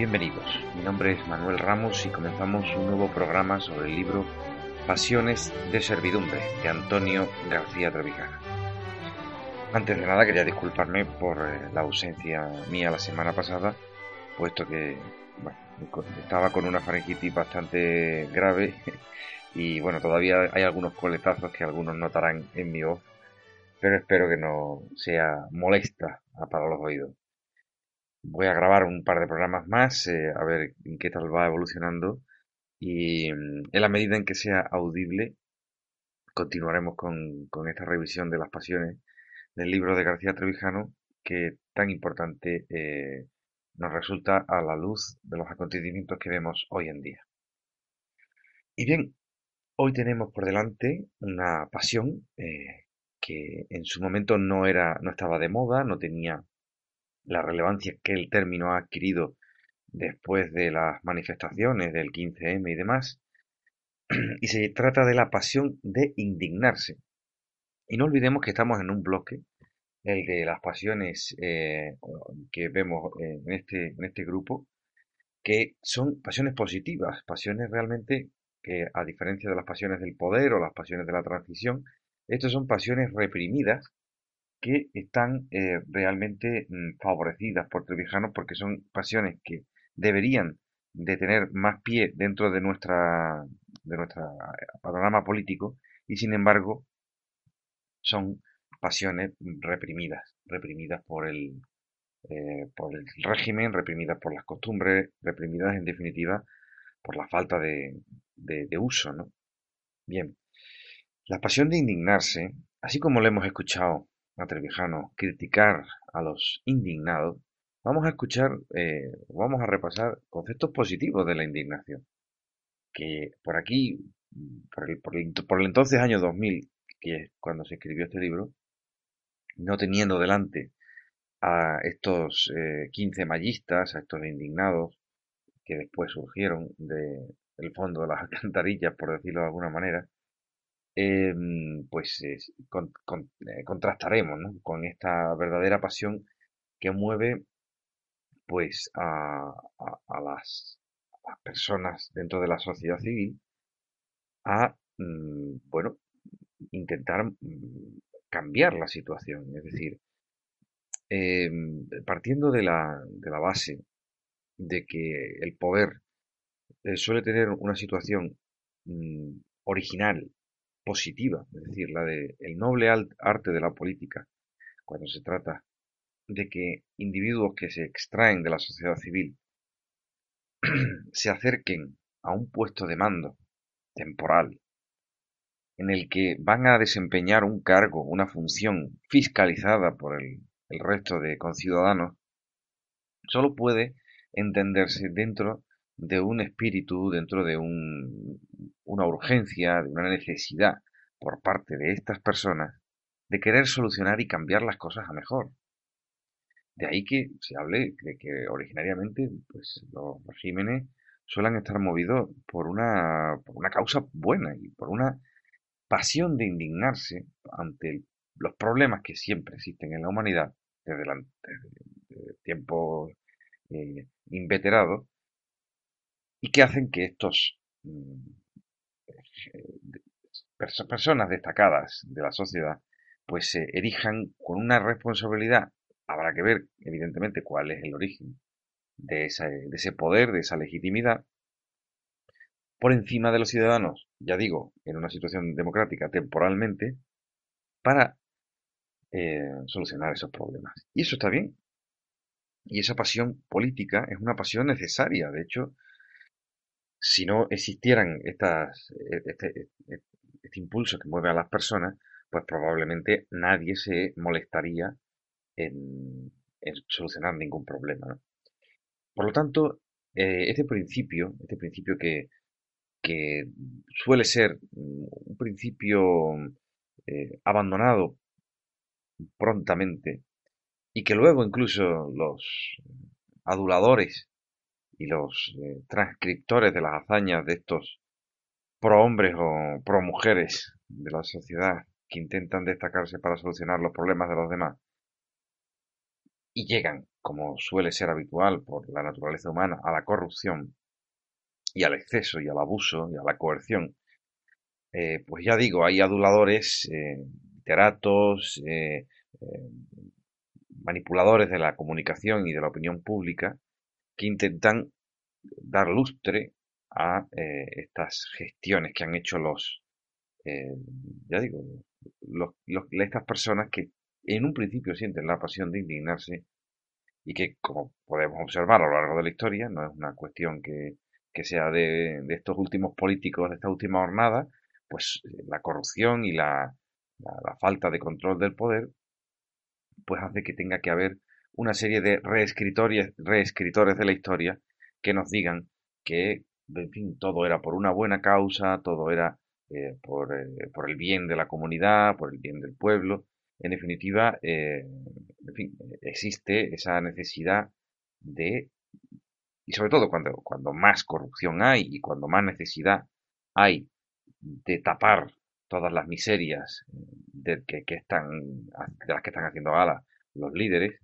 Bienvenidos, mi nombre es Manuel Ramos y comenzamos un nuevo programa sobre el libro Pasiones de Servidumbre de Antonio García Trevijana. Antes de nada quería disculparme por eh, la ausencia mía la semana pasada, puesto que estaba con una faringitis bastante grave y bueno, todavía hay algunos coletazos que algunos notarán en mi voz, pero espero que no sea molesta para los oídos. Voy a grabar un par de programas más, eh, a ver en qué tal va evolucionando. Y mm, en la medida en que sea audible, continuaremos con, esta revisión de las pasiones del libro de García Trevijano, que tan importante eh, nos resulta a la luz de los acontecimientos que vemos hoy en día. Y bien, hoy tenemos por delante una pasión eh, que en su momento no era, no estaba de moda, no tenía la relevancia que el término ha adquirido después de las manifestaciones del 15M y demás, y se trata de la pasión de indignarse. Y no olvidemos que estamos en un bloque, el de las pasiones eh, que vemos en este, en este grupo, que son pasiones positivas, pasiones realmente que a diferencia de las pasiones del poder o las pasiones de la transición, estas son pasiones reprimidas que están eh, realmente mm, favorecidas por Trevijano porque son pasiones que deberían de tener más pie dentro de nuestra de nuestro panorama político y sin embargo son pasiones reprimidas reprimidas por el eh, por el régimen reprimidas por las costumbres reprimidas en definitiva por la falta de, de, de uso no bien la pasión de indignarse así como lo hemos escuchado a Trevijano criticar a los indignados, vamos a escuchar, eh, vamos a repasar conceptos positivos de la indignación. Que por aquí, por el, por el, entonces año 2000, que es cuando se escribió este libro, no teniendo delante a estos eh, 15 mallistas, a estos indignados, que después surgieron del fondo de las alcantarillas, por decirlo de alguna manera, Em, pues eh, contrastaremos con esta verdadera pasión que mueve pues a, las, personas dentro de la sociedad civil a mm, bueno intentar mm, cambiar la situación. Es decir em, partiendo de la, de la base de que el poder eh, suele tener una situación mm, original positiva, es decir, la de el noble arte de la política, cuando se trata de que individuos que se extraen de la sociedad civil se acerquen a un puesto de mando temporal en el que van a desempeñar un cargo, una función fiscalizada por el, el resto de conciudadanos, solo puede entenderse dentro de un espíritu, dentro de un, una urgencia, de una necesidad por parte de estas personas de querer solucionar y cambiar las cosas a mejor. De ahí que se hable de que originariamente pues, los regímenes suelen estar movidos por una, por una causa buena y por una pasión de indignarse ante los problemas que siempre existen en la humanidad desde, tiempos eh, inveterados y que hacen que estos mm, eh, personas destacadas de la sociedad pues se erijan con una responsabilidad. Habrá que ver, evidentemente, cuál es el origen de, de ese poder, de esa legitimidad, por encima de los ciudadanos, ya digo, en una situación democrática temporalmente, para eh, solucionar esos problemas. Y eso está bien. Y esa pasión política es una pasión necesaria. De hecho, si no existieran estas, e, este, e, este, impulso que mueve a las personas, pues probablemente nadie se molestaría en, solucionar ningún problema. Por lo tanto, eh, este principio, este principio que, que suele ser un principio eh, abandonado prontamente y que luego incluso los aduladores y los eh, transcriptores de las hazañas de estos pro hombres o pro mujeres de la sociedad que intentan destacarse para solucionar los problemas de los demás y llegan, como suele ser habitual por la naturaleza humana, a la corrupción y al exceso y al abuso y a la coerción, eh, pues ya digo, hay aduladores, eh, literatos, manipuladores de la comunicación y de la opinión pública que intentan dar lustre a estas gestiones que han hecho los, ya digo, estas personas que en un principio sienten la pasión de indignarse y que, como podemos observar a lo largo de la historia, no es una cuestión que, sea de, estos últimos políticos de esta última jornada, pues eh, la corrupción y la, falta de control del poder, pues hace que tenga que haber una serie de reescritores, de la historia que nos digan que, en fin, todo era por una buena causa, todo era eh, por, eh, por, el bien de la comunidad, por el bien del pueblo, en definitiva, eh, existe esa necesidad de, y sobre todo cuando, cuando más corrupción hay y cuando más necesidad hay de tapar todas las miserias eh, de, que, están, de las que están haciendo gala los líderes,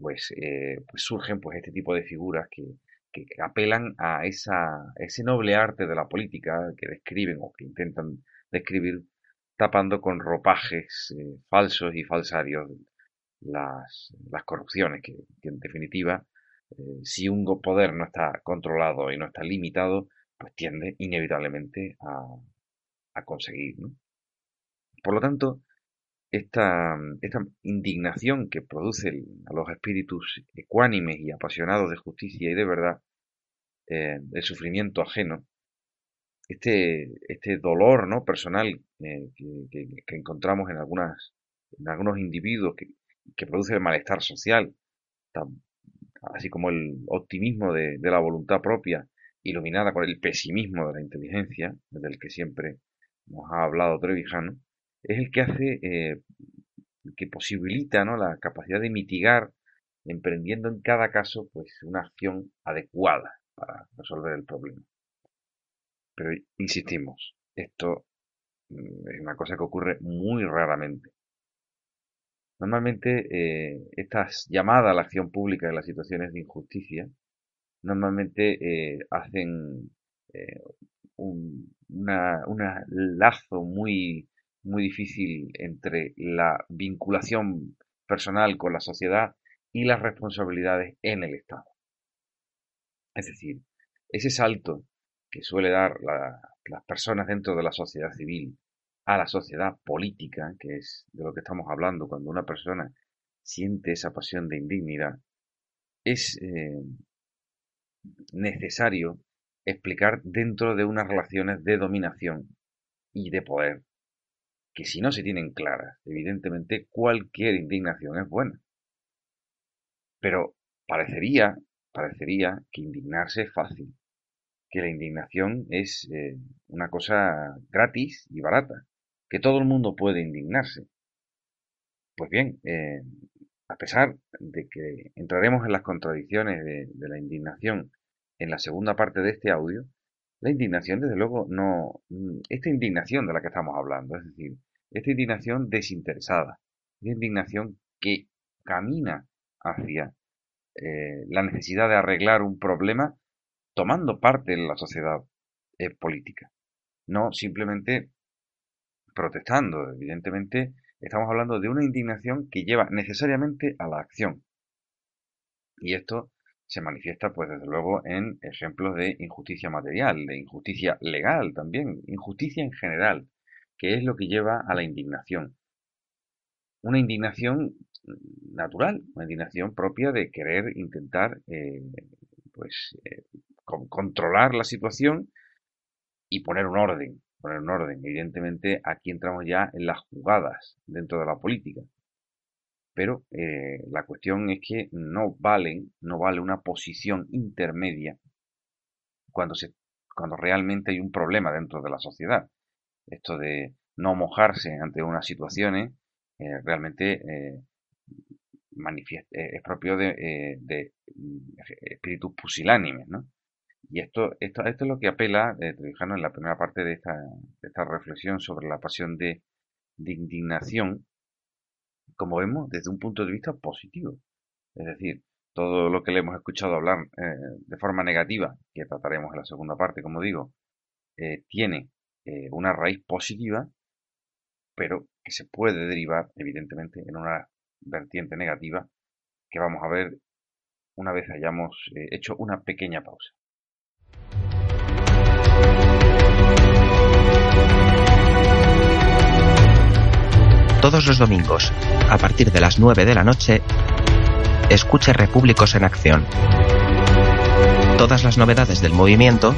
pues, eh, pues surgen pues este tipo de figuras que, que apelan a esa, ese noble arte de la política que describen o que intentan describir tapando con ropajes eh, falsos y falsarios las, las corrupciones, que, en definitiva, eh, si un poder no está controlado y no está limitado, pues tiende inevitablemente a, a conseguir. Por lo tanto, esta, indignación que produce a los espíritus ecuánimes y apasionados de justicia y de verdad, eh, el sufrimiento ajeno, este, este dolor ¿no? personal eh, que, encontramos en, algunas, en algunos individuos que, que produce el malestar social, así como el optimismo de, la voluntad propia, iluminada con el pesimismo de la inteligencia, del que siempre nos ha hablado Trevijano, es el que hace, eh, que posibilita ¿no? la capacidad de mitigar, emprendiendo en cada caso pues, una acción adecuada para resolver el problema. Pero insistimos, esto mm, es una cosa que ocurre muy raramente. Normalmente eh, estas llamadas a la acción pública en las situaciones de injusticia normalmente eh, hacen un una, lazo muy, muy difícil entre la vinculación personal con la sociedad y las responsabilidades en el Estado. Es decir, ese salto que suele dar las personas dentro de la sociedad civil a la sociedad política, que es de lo que estamos hablando cuando una persona siente esa pasión de indignidad, es eh, necesario explicar dentro de unas relaciones de dominación y de poder, que si no se tienen claras, evidentemente cualquier indignación es buena. Pero parecería, parecería que indignarse es fácil que la indignación es eh, una cosa gratis y barata, que todo el mundo puede indignarse. Pues bien, eh, a pesar de que entraremos en las contradicciones de, la indignación en la segunda parte de este audio, la indignación, desde luego, no. Esta indignación de la que estamos hablando, es decir, esta indignación desinteresada, esta indignación que camina hacia eh, la necesidad de arreglar un problema tomando parte en la sociedad eh, política, no simplemente protestando. Evidentemente, estamos hablando de una indignación que lleva necesariamente a la acción. Y esto se manifiesta, pues desde luego, en ejemplos de injusticia material, de injusticia legal también, injusticia en general, que es lo que lleva a la indignación. Una indignación natural, una indignación propia de querer intentar eh, pues eh, controlar la situación y poner un orden, poner un orden. Evidentemente aquí entramos ya en las jugadas dentro de la política. Pero eh, la cuestión es que no valen, no vale una posición intermedia cuando se cuando realmente hay un problema dentro de la sociedad. Esto de no mojarse ante unas situaciones eh, realmente eh, es propio de, de, espíritus pusilánimes, ¿no? Y esto, esto, esto es lo que apela eh, en la primera parte de esta, reflexión sobre la pasión de indignación, como vemos, desde un punto de vista positivo. Es decir, todo lo que le hemos escuchado hablar eh, de forma negativa, que trataremos en la segunda parte, como digo, eh, tiene eh, una raíz positiva, pero que se puede derivar, evidentemente, en una vertiente negativa que vamos a ver una vez hayamos hecho una pequeña pausa. Todos los domingos, a partir de las 9 de la noche, escuche Repúblicos en Acción. Todas las novedades del movimiento,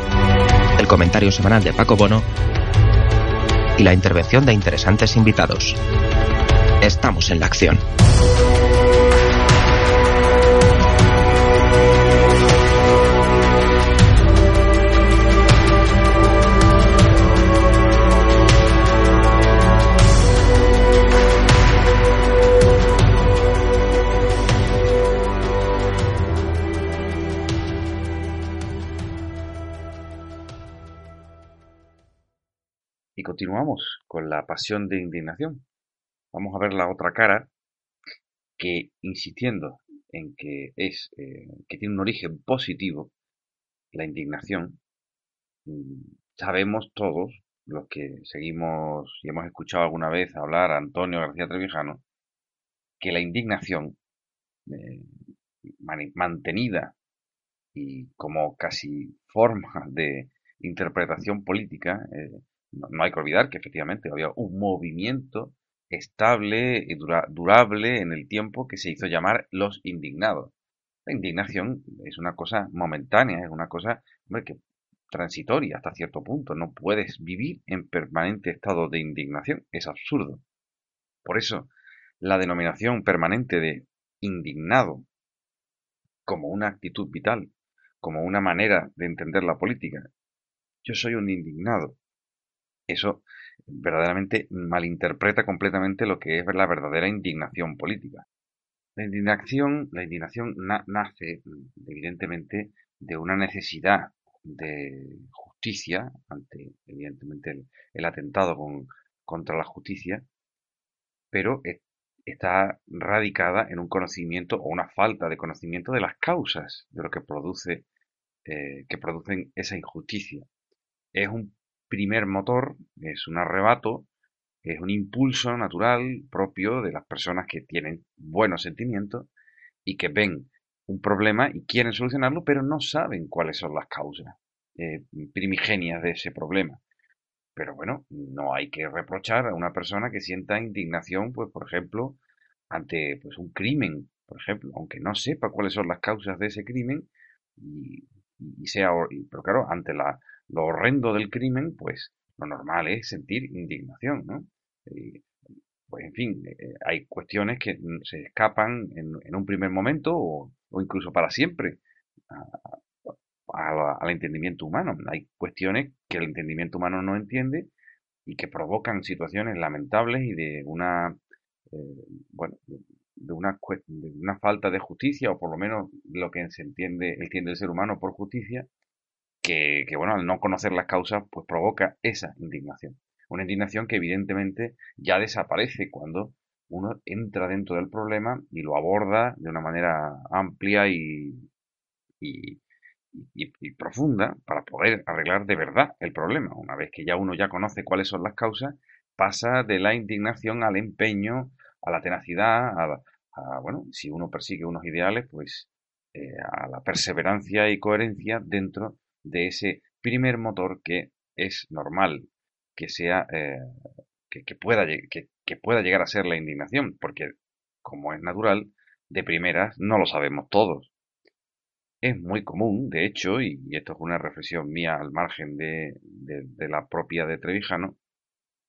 el comentario semanal de Paco Bono y la intervención de interesantes invitados. Estamos en la acción. Continuamos con la pasión de indignación. Vamos a ver la otra cara que, insistiendo en que es eh, que tiene un origen positivo, la indignación, mm, sabemos todos los que seguimos y hemos escuchado alguna vez hablar a Antonio García Trevijano, que la indignación eh, mantenida y como casi forma de interpretación política eh, no, hay que olvidar que efectivamente había un movimiento estable y durable en el tiempo que se hizo llamar los indignados. La indignación es una cosa momentánea, es una cosa que transitoria hasta cierto punto. No puedes vivir en permanente estado de indignación. Es absurdo. Por eso, la denominación permanente de indignado como una actitud vital, como una manera de entender la política. Yo soy un indignado eso verdaderamente malinterpreta completamente lo que es la verdadera indignación política. La indignación, la indignación nace, evidentemente, de una necesidad de justicia ante, evidentemente, el, atentado contra la justicia, pero está radicada en un conocimiento o una falta de conocimiento de las causas de lo que produce, eh, que producen esa injusticia. Es un primer motor, es un arrebato, es un impulso natural propio de las personas que tienen buenos sentimientos y que ven un problema y quieren solucionarlo, pero no saben cuáles son las causas eh, primigenias de ese problema. Pero bueno, no hay que reprochar a una persona que sienta indignación, pues por ejemplo, ante pues, un crimen, por ejemplo, aunque no sepa cuáles son las causas de ese crimen, y, sea, pero claro, ante la, lo horrendo del crimen, pues lo normal es sentir indignación, ¿no? pues en fin, eh, hay cuestiones que se escapan en, un primer momento o, incluso para siempre al entendimiento humano. Hay cuestiones que el entendimiento humano no entiende y que provocan situaciones lamentables y de una, eh, bueno, de una, de una falta de justicia, o por lo menos lo que se entiende, entiende el ser humano por justicia, que, bueno, al no conocer las causas, pues provoca esa indignación. Una indignación que evidentemente ya desaparece cuando uno entra dentro del problema y lo aborda de una manera amplia y, y, profunda para poder arreglar de verdad el problema. Una vez que ya uno ya conoce cuáles son las causas, pasa de la indignación al empeño, a la tenacidad, a, bueno, si uno persigue unos ideales, pues eh, a la perseverancia y coherencia dentro de ese primer motor que es normal que sea eh, que, pueda, que, que pueda llegar a ser la indignación, porque como es natural, de primeras no lo sabemos todos. Es muy común, de hecho, y, esto es una reflexión mía al margen de, de, la propia de Trevijano,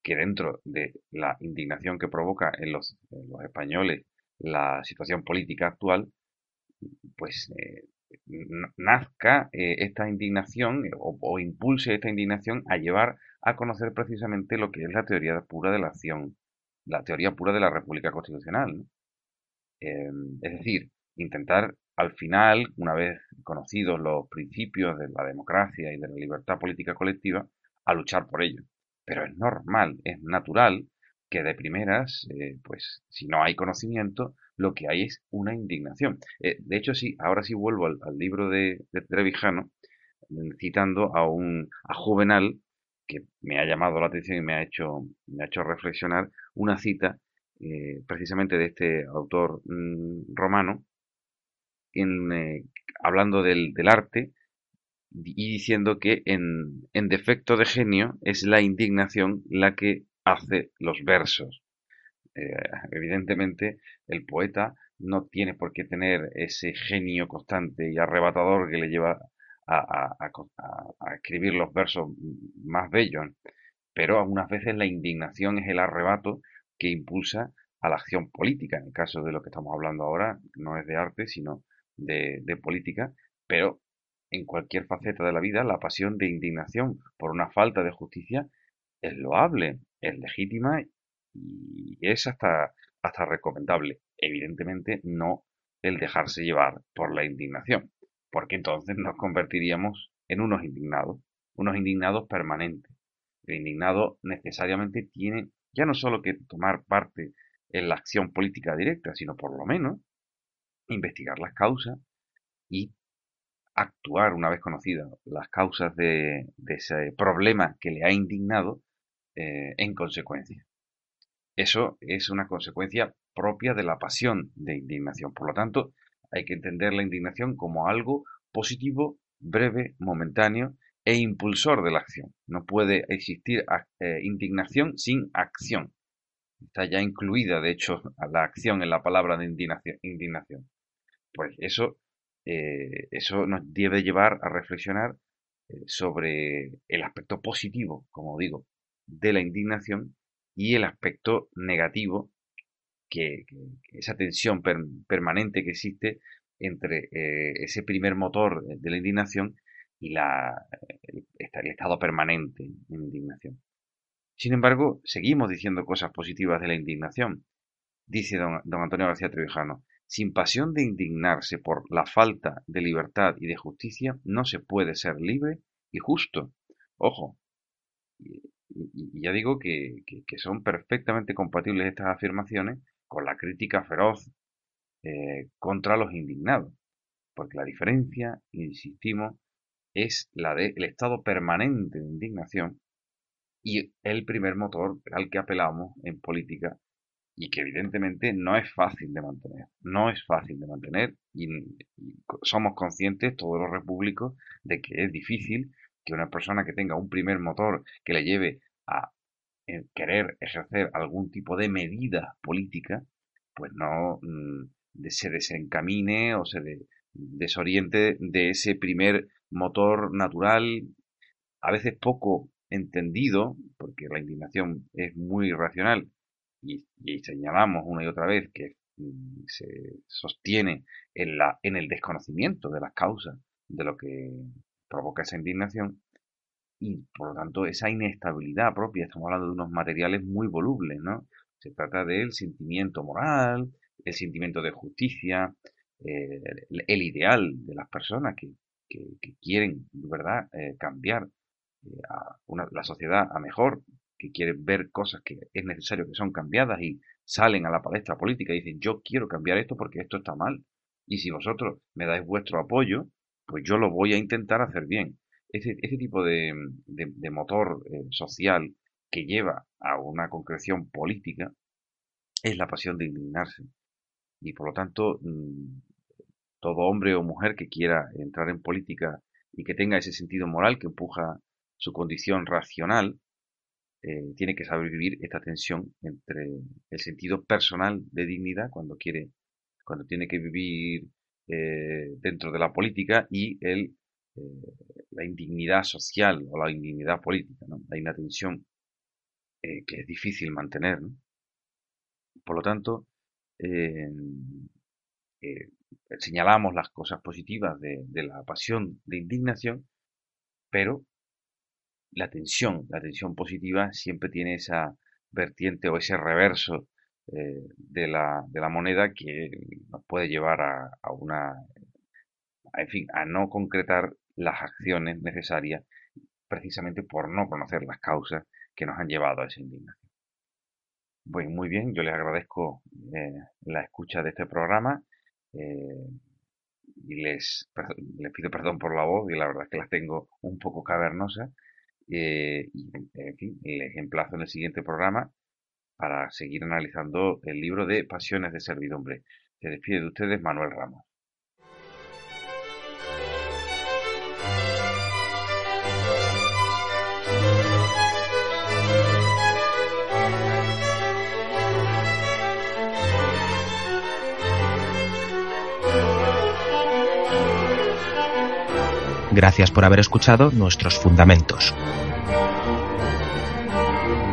que dentro de la indignación que provoca en los, los españoles la situación política actual, pues eh, nazca eh, esta indignación o, impulse esta indignación a llevar a conocer precisamente lo que es la teoría pura de la acción, la teoría pura de la República Constitucional. Em, es decir, intentar al final, una vez conocidos los principios de la democracia y de la libertad política colectiva, a luchar por ello. Pero es normal, es natural que de primeras, eh, pues si no hay conocimiento, lo que hay es una indignación. Eh, de hecho, sí, ahora sí vuelvo al, libro de, Trevijano, citando a un a Juvenal, que me ha llamado la atención y me ha hecho, me ha hecho reflexionar, una cita eh, precisamente de este autor mm, romano, eh, hablando del, arte y diciendo que en, en defecto de genio es la indignación la que hace los versos. Eh, evidentemente, el poeta no tiene por qué tener ese genio constante y arrebatador que le lleva a, a, escribir los versos más bellos, pero algunas veces la indignación es el arrebato que impulsa a la acción política. En el caso de lo que estamos hablando ahora, no es de arte, sino de, política, pero en cualquier faceta de la vida la pasión de indignación por una falta de justicia es loable, es legítima y es hasta, hasta recomendable. Evidentemente no el dejarse llevar por la indignación, porque entonces nos convertiríamos en unos indignados, unos indignados permanentes. El indignado necesariamente tiene ya no solo que tomar parte en la acción política directa, sino por lo menos investigar las causas y actuar una vez conocidas las causas de, ese problema que le ha indignado eh, en consecuencia. Eso es una consecuencia propia de la pasión de indignación. Por lo tanto, hay que entender la indignación como algo positivo, breve, momentáneo e impulsor de la acción. No puede existir eh, indignación sin acción. Está ya incluida, de hecho, la acción en la palabra de indignación. Pues eso, eh, eso nos debe llevar a reflexionar sobre el aspecto positivo, como digo, de la indignación y el aspecto negativo, que, esa tensión permanente que existe entre eh, ese primer motor de la indignación y la, el, estado permanente en indignación. Sin embargo, seguimos diciendo cosas positivas de la indignación. Dice don, don Antonio García Trevijano, sin pasión de indignarse por la falta de libertad y de justicia, no se puede ser libre y justo. Ojo, y, ya digo que, son perfectamente compatibles estas afirmaciones con la crítica feroz eh, contra los indignados, porque la diferencia, insistimos, es la del estado permanente de indignación y el primer motor al que apelamos en política y que evidentemente no es fácil de mantener. No es fácil de mantener y, somos conscientes, todos los repúblicos, de que es difícil que una persona que tenga un primer motor que le lleve a eh, querer ejercer algún tipo de medida política, pues no mm, se desencamine o se desoriente de ese primer motor natural, a veces poco entendido, porque la indignación es muy racional y, señalamos una y otra vez que mm, se sostiene en, la, en el desconocimiento de las causas de lo que provoca esa indignación y por lo tanto esa inestabilidad propia, estamos hablando de unos materiales muy volubles, ¿no? Se trata del sentimiento moral, el sentimiento de justicia, eh, el, ideal de las personas que, quieren, ¿verdad?, eh, cambiar eh, a una, la sociedad a mejor, que quieren ver cosas que es necesario que son cambiadas y salen a la palestra política y dicen yo quiero cambiar esto porque esto está mal. Y si vosotros me dais vuestro apoyo, pues yo lo voy a intentar hacer bien. Ese, tipo de, motor eh, social que lleva a una concreción política es la pasión de indignarse. Y por lo tanto, mm, todo hombre o mujer que quiera entrar en política y que tenga ese sentido moral que empuja su condición racional, eh, tiene que saber vivir esta tensión entre el sentido personal de dignidad cuando quiere, cuando tiene que vivir eh, dentro de la política y el, eh, la indignidad social o la indignidad política. ¿no? Hay una tensión que es difícil mantener. Por lo tanto, eh, señalamos las cosas positivas de, la pasión de indignación, pero la tensión, la tensión positiva siempre tiene esa vertiente o ese reverso eh, de, la, de, la, moneda que nos puede llevar a, a, una, en fin, a no concretar las acciones necesarias precisamente por no conocer las causas que nos han llevado a esa indignación. Bueno, muy bien, yo les agradezco eh, la escucha de este programa eh, y les, les pido perdón por la voz y la verdad es que la tengo un poco cavernosa. Y, en fin, les emplazo en el siguiente programa para seguir analizando el libro de Pasiones de Servidumbre. Se despide de ustedes Manuel Ramos. Gracias por haber escuchado nuestros fundamentos.